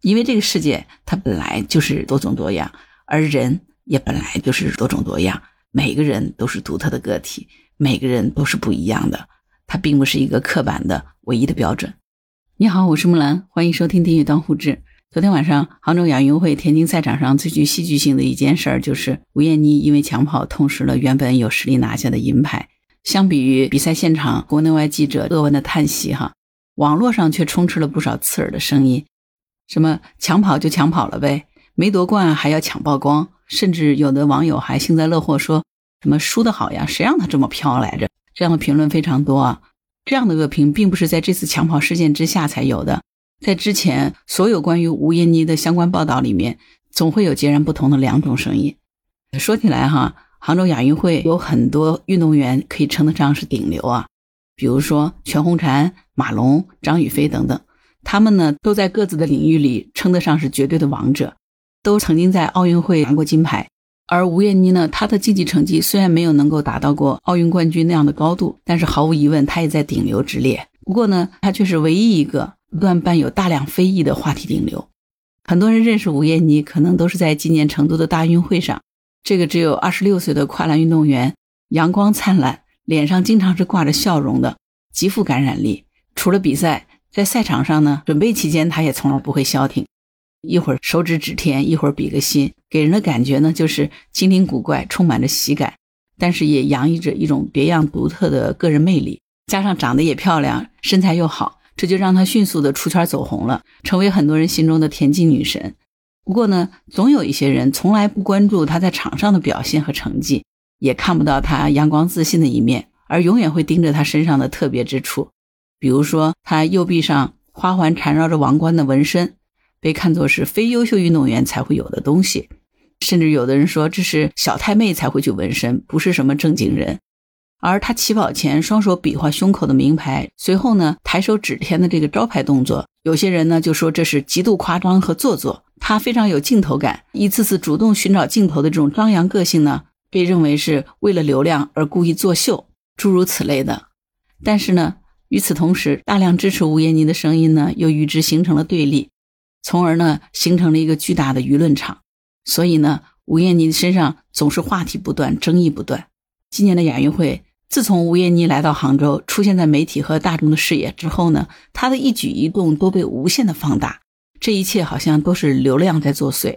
因为这个世界它本来就是多种多样，而人也本来就是多种多样，每个人都是独特的个体，每个人都是不一样的，它并不是一个刻板的唯一的标准。你好，我是木兰，欢迎收听《地狱当户志》。昨天晚上，杭州亚运会田径赛场上最具戏剧性的一件事儿，就是吴艳妮因为抢跑痛失了原本有实力拿下的银牌。相比于比赛现场国内外记者扼腕的叹息，哈，网络上却充斥了不少刺耳的声音。什么抢跑就抢跑了呗，没夺冠还要抢曝光，甚至有的网友还幸灾乐祸，说什么输得好呀，谁让他这么飘来着？这样的评论非常多啊。这样的恶评并不是在这次抢跑事件之下才有的，在之前所有关于吴艳妮的相关报道里面，总会有截然不同的两种声音。说起来哈，杭州亚运会有很多运动员可以称得上是顶流啊，比如说全红婵、马龙、张雨霏等等。他们呢，都在各自的领域里称得上是绝对的王者，都曾经在奥运会拿过金牌。而吴艳妮呢，她的竞技成绩虽然没有能够达到过奥运冠军那样的高度，但是毫无疑问，她也在顶流之列。不过呢，她却是唯一一个不断伴有大量非议的话题顶流。很多人认识吴艳妮，可能都是在今年成都的大运会上，这个只有二十六岁的跨栏运动员，阳光灿烂，脸上经常是挂着笑容的，极富感染力。除了比赛。在赛场上呢，准备期间他也从来不会消停，一会儿手指指天，一会儿比个心，给人的感觉呢就是精灵古怪，充满着喜感，但是也洋溢着一种别样独特的个人魅力。加上长得也漂亮，身材又好，这就让她迅速的出圈走红了，成为很多人心中的田径女神。不过呢，总有一些人从来不关注她在场上的表现和成绩，也看不到她阳光自信的一面，而永远会盯着她身上的特别之处。比如说，他右臂上花环缠绕着王冠的纹身，被看作是非优秀运动员才会有的东西，甚至有的人说这是小太妹才会去纹身，不是什么正经人。而他起跑前双手比划胸口的名牌，随后呢抬手指天的这个招牌动作，有些人呢就说这是极度夸张和做作。他非常有镜头感，一次次主动寻找镜头的这种张扬个性呢，被认为是为了流量而故意作秀，诸如此类的。但是呢。与此同时，大量支持吴艳妮的声音呢，又与之形成了对立，从而呢，形成了一个巨大的舆论场。所以呢，吴艳妮身上总是话题不断，争议不断。今年的亚运会，自从吴艳妮来到杭州，出现在媒体和大众的视野之后呢，她的一举一动都被无限的放大。这一切好像都是流量在作祟。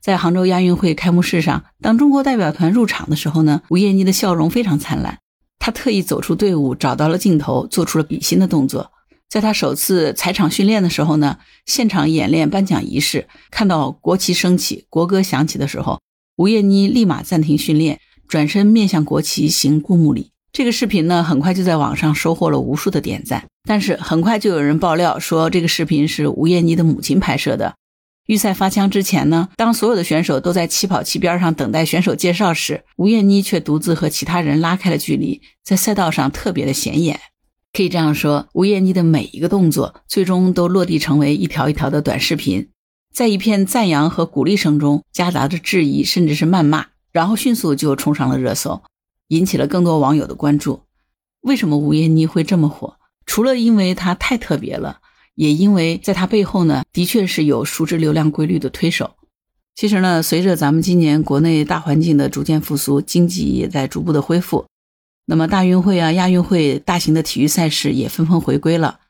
在杭州亚运会开幕式上，当中国代表团入场的时候呢，吴艳妮的笑容非常灿烂。他特意走出队伍，找到了镜头，做出了比心的动作。在他首次踩场训练的时候呢，现场演练颁奖仪式，看到国旗升起、国歌响起的时候，吴艳妮立马暂停训练，转身面向国旗行注目礼。这个视频呢，很快就在网上收获了无数的点赞。但是很快就有人爆料说，这个视频是吴艳妮的母亲拍摄的。预赛发枪之前呢，当所有的选手都在起跑器边上等待选手介绍时，吴艳妮却独自和其他人拉开了距离，在赛道上特别的显眼。可以这样说，吴艳妮的每一个动作最终都落地成为一条一条的短视频，在一片赞扬和鼓励声中夹杂着质疑，甚至是谩骂，然后迅速就冲上了热搜，引起了更多网友的关注。为什么吴艳妮会这么火？除了因为她太特别了。也因为在他背后呢，的确是有熟知流量规律的推手。其实呢，随着咱们今年国内大环境的逐渐复苏，经济也在逐步的恢复，那么大运会啊、亚运会、大型的体育赛事也纷纷回归了。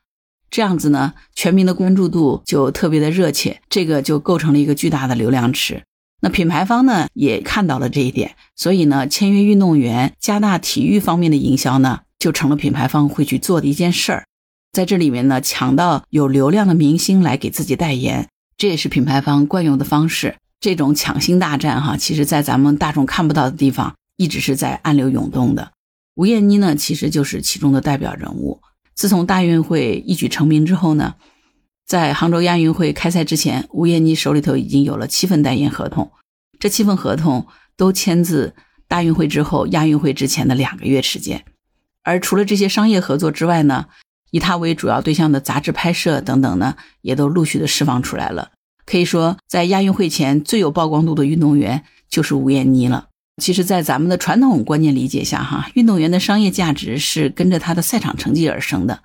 这样子呢，全民的关注度就特别的热切，这个就构成了一个巨大的流量池。那品牌方呢也看到了这一点，所以呢，签约运动员、加大体育方面的营销呢，就成了品牌方会去做的一件事儿。在这里面呢，抢到有流量的明星来给自己代言，这也是品牌方惯用的方式。这种抢星大战，哈，其实在咱们大众看不到的地方，一直是在暗流涌动的。吴艳妮呢，其实就是其中的代表人物。自从大运会一举成名之后呢，在杭州亚运会开赛之前，吴艳妮手里头已经有了七份代言合同，这七份合同都签自大运会之后、亚运会之前的两个月时间。而除了这些商业合作之外呢，以他为主要对象的杂志拍摄等等呢，也都陆续的释放出来了。可以说，在亚运会前最有曝光度的运动员就是吴艳妮了。其实，在咱们的传统观念理解下，哈，运动员的商业价值是跟着他的赛场成绩而生的。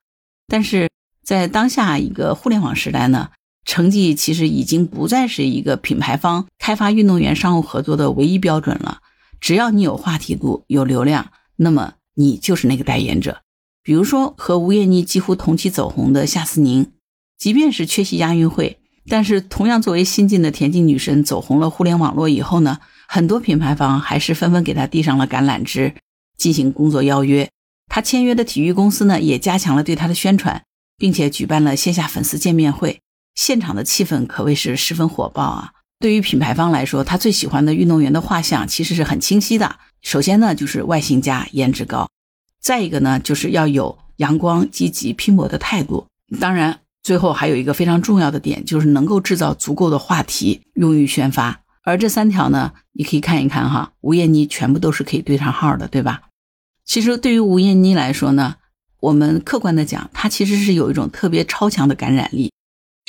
但是在当下一个互联网时代呢，成绩其实已经不再是一个品牌方开发运动员商务合作的唯一标准了。只要你有话题度、有流量，那么你就是那个代言者。比如说和吴艳妮几乎同期走红的夏思宁，即便是缺席亚运会，但是同样作为新晋的田径女神走红了互联网络以后呢，很多品牌方还是纷纷给她递上了橄榄枝，进行工作邀约。她签约的体育公司呢，也加强了对她的宣传，并且举办了线下粉丝见面会。现场的气氛可谓是十分火爆啊！对于品牌方来说，他最喜欢的运动员的画像其实是很清晰的。首先呢，就是外形佳、颜值高；再一个呢，就是要有阳光、积极、拼搏的态度。当然，最后还有一个非常重要的点，就是能够制造足够的话题用于宣发。而这三条呢，你可以看一看哈，吴艳妮全部都是可以对上号的，对吧？其实对于吴艳妮来说呢，我们客观的讲，她其实是有一种特别超强的感染力。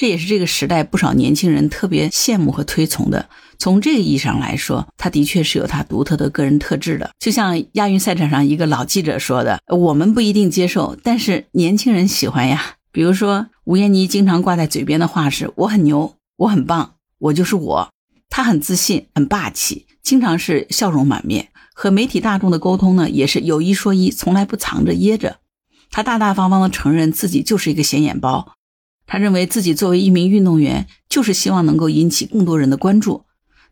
这也是这个时代不少年轻人特别羡慕和推崇的。从这个意义上来说，他的确是有他独特的个人特质的。就像亚运赛场上一个老记者说的：“我们不一定接受，但是年轻人喜欢呀。”比如说吴艳妮经常挂在嘴边的话是：“我很牛，我很棒，我就是我。”她很自信，很霸气，经常是笑容满面。和媒体大众的沟通呢，也是有一说一，从来不藏着掖着。她大大方方的承认自己就是一个显眼包。他认为自己作为一名运动员，就是希望能够引起更多人的关注。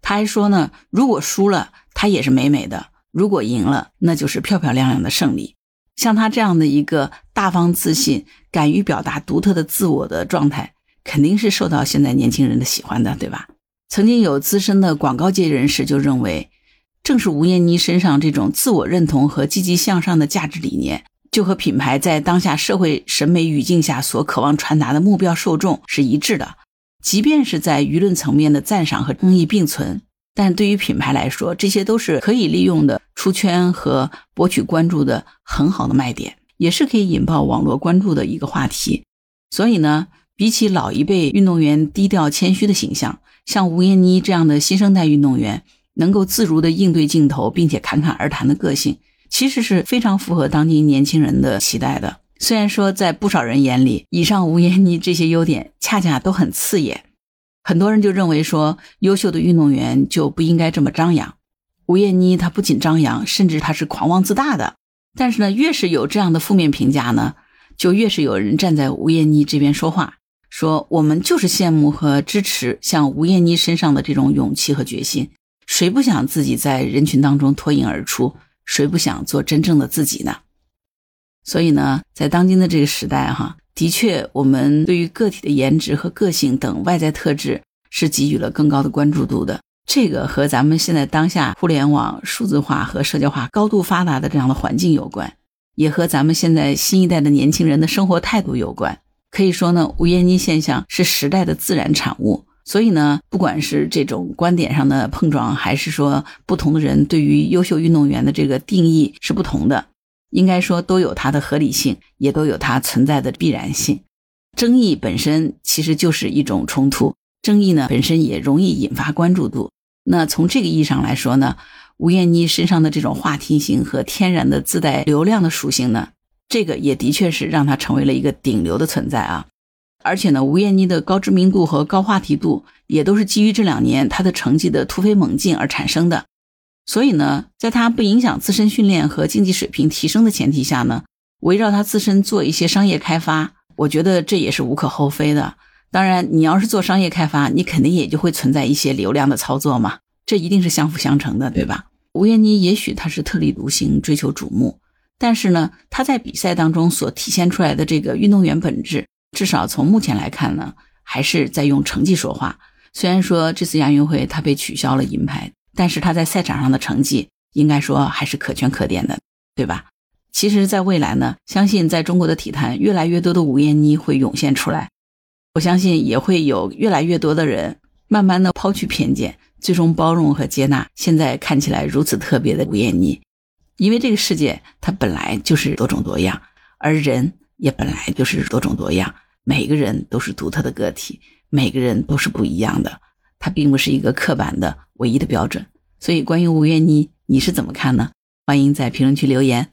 他还说呢，如果输了，他也是美美的；如果赢了，那就是漂漂亮亮的胜利。像他这样的一个大方自信、敢于表达独特的自我的状态，肯定是受到现在年轻人的喜欢的，对吧？曾经有资深的广告界人士就认为，正是吴艳妮身上这种自我认同和积极向上的价值理念。就和品牌在当下社会审美语境下所渴望传达的目标受众是一致的，即便是在舆论层面的赞赏和争议并存，但对于品牌来说，这些都是可以利用的出圈和博取关注的很好的卖点，也是可以引爆网络关注的一个话题。所以呢，比起老一辈运动员低调谦虚的形象，像吴艳妮这样的新生代运动员，能够自如的应对镜头，并且侃侃而谈的个性。其实是非常符合当今年轻人的期待的。虽然说在不少人眼里，以上吴艳妮这些优点恰恰都很刺眼，很多人就认为说，优秀的运动员就不应该这么张扬。吴艳妮她不仅张扬，甚至她是狂妄自大的。但是呢，越是有这样的负面评价呢，就越是有人站在吴艳妮这边说话，说我们就是羡慕和支持像吴艳妮身上的这种勇气和决心。谁不想自己在人群当中脱颖而出？谁不想做真正的自己呢？所以呢，在当今的这个时代，哈，的确，我们对于个体的颜值和个性等外在特质是给予了更高的关注度的。这个和咱们现在当下互联网、数字化和社交化高度发达的这样的环境有关，也和咱们现在新一代的年轻人的生活态度有关。可以说呢，无烟机现象是时代的自然产物。所以呢，不管是这种观点上的碰撞，还是说不同的人对于优秀运动员的这个定义是不同的，应该说都有它的合理性，也都有它存在的必然性。争议本身其实就是一种冲突，争议呢本身也容易引发关注度。那从这个意义上来说呢，吴艳妮身上的这种话题性和天然的自带流量的属性呢，这个也的确是让她成为了一个顶流的存在啊。而且呢，吴艳妮的高知名度和高话题度也都是基于这两年她的成绩的突飞猛进而产生的。所以呢，在她不影响自身训练和竞技水平提升的前提下呢，围绕她自身做一些商业开发，我觉得这也是无可厚非的。当然，你要是做商业开发，你肯定也就会存在一些流量的操作嘛，这一定是相辅相成的，对吧？吴艳妮也许她是特立独行，追求瞩目，但是呢，她在比赛当中所体现出来的这个运动员本质。至少从目前来看呢，还是在用成绩说话。虽然说这次亚运会他被取消了银牌，但是他在赛场上的成绩应该说还是可圈可点的，对吧？其实，在未来呢，相信在中国的体坛，越来越多的吴艳妮会涌现出来。我相信也会有越来越多的人慢慢的抛去偏见，最终包容和接纳现在看起来如此特别的吴艳妮。因为这个世界它本来就是多种多样，而人。也本来就是多种多样，每个人都是独特的个体，每个人都是不一样的，它并不是一个刻板的唯一的标准。所以，关于吴月妮，你是怎么看呢？欢迎在评论区留言。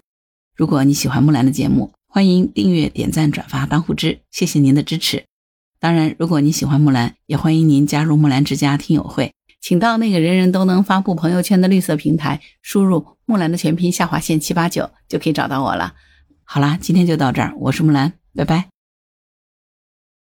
如果你喜欢木兰的节目，欢迎订阅、点赞、转发、当护之，谢谢您的支持。当然，如果你喜欢木兰，也欢迎您加入木兰之家听友会，请到那个人人都能发布朋友圈的绿色平台，输入木兰的全拼下划线七八九，就可以找到我了。好啦今天就到这儿我是木兰拜拜。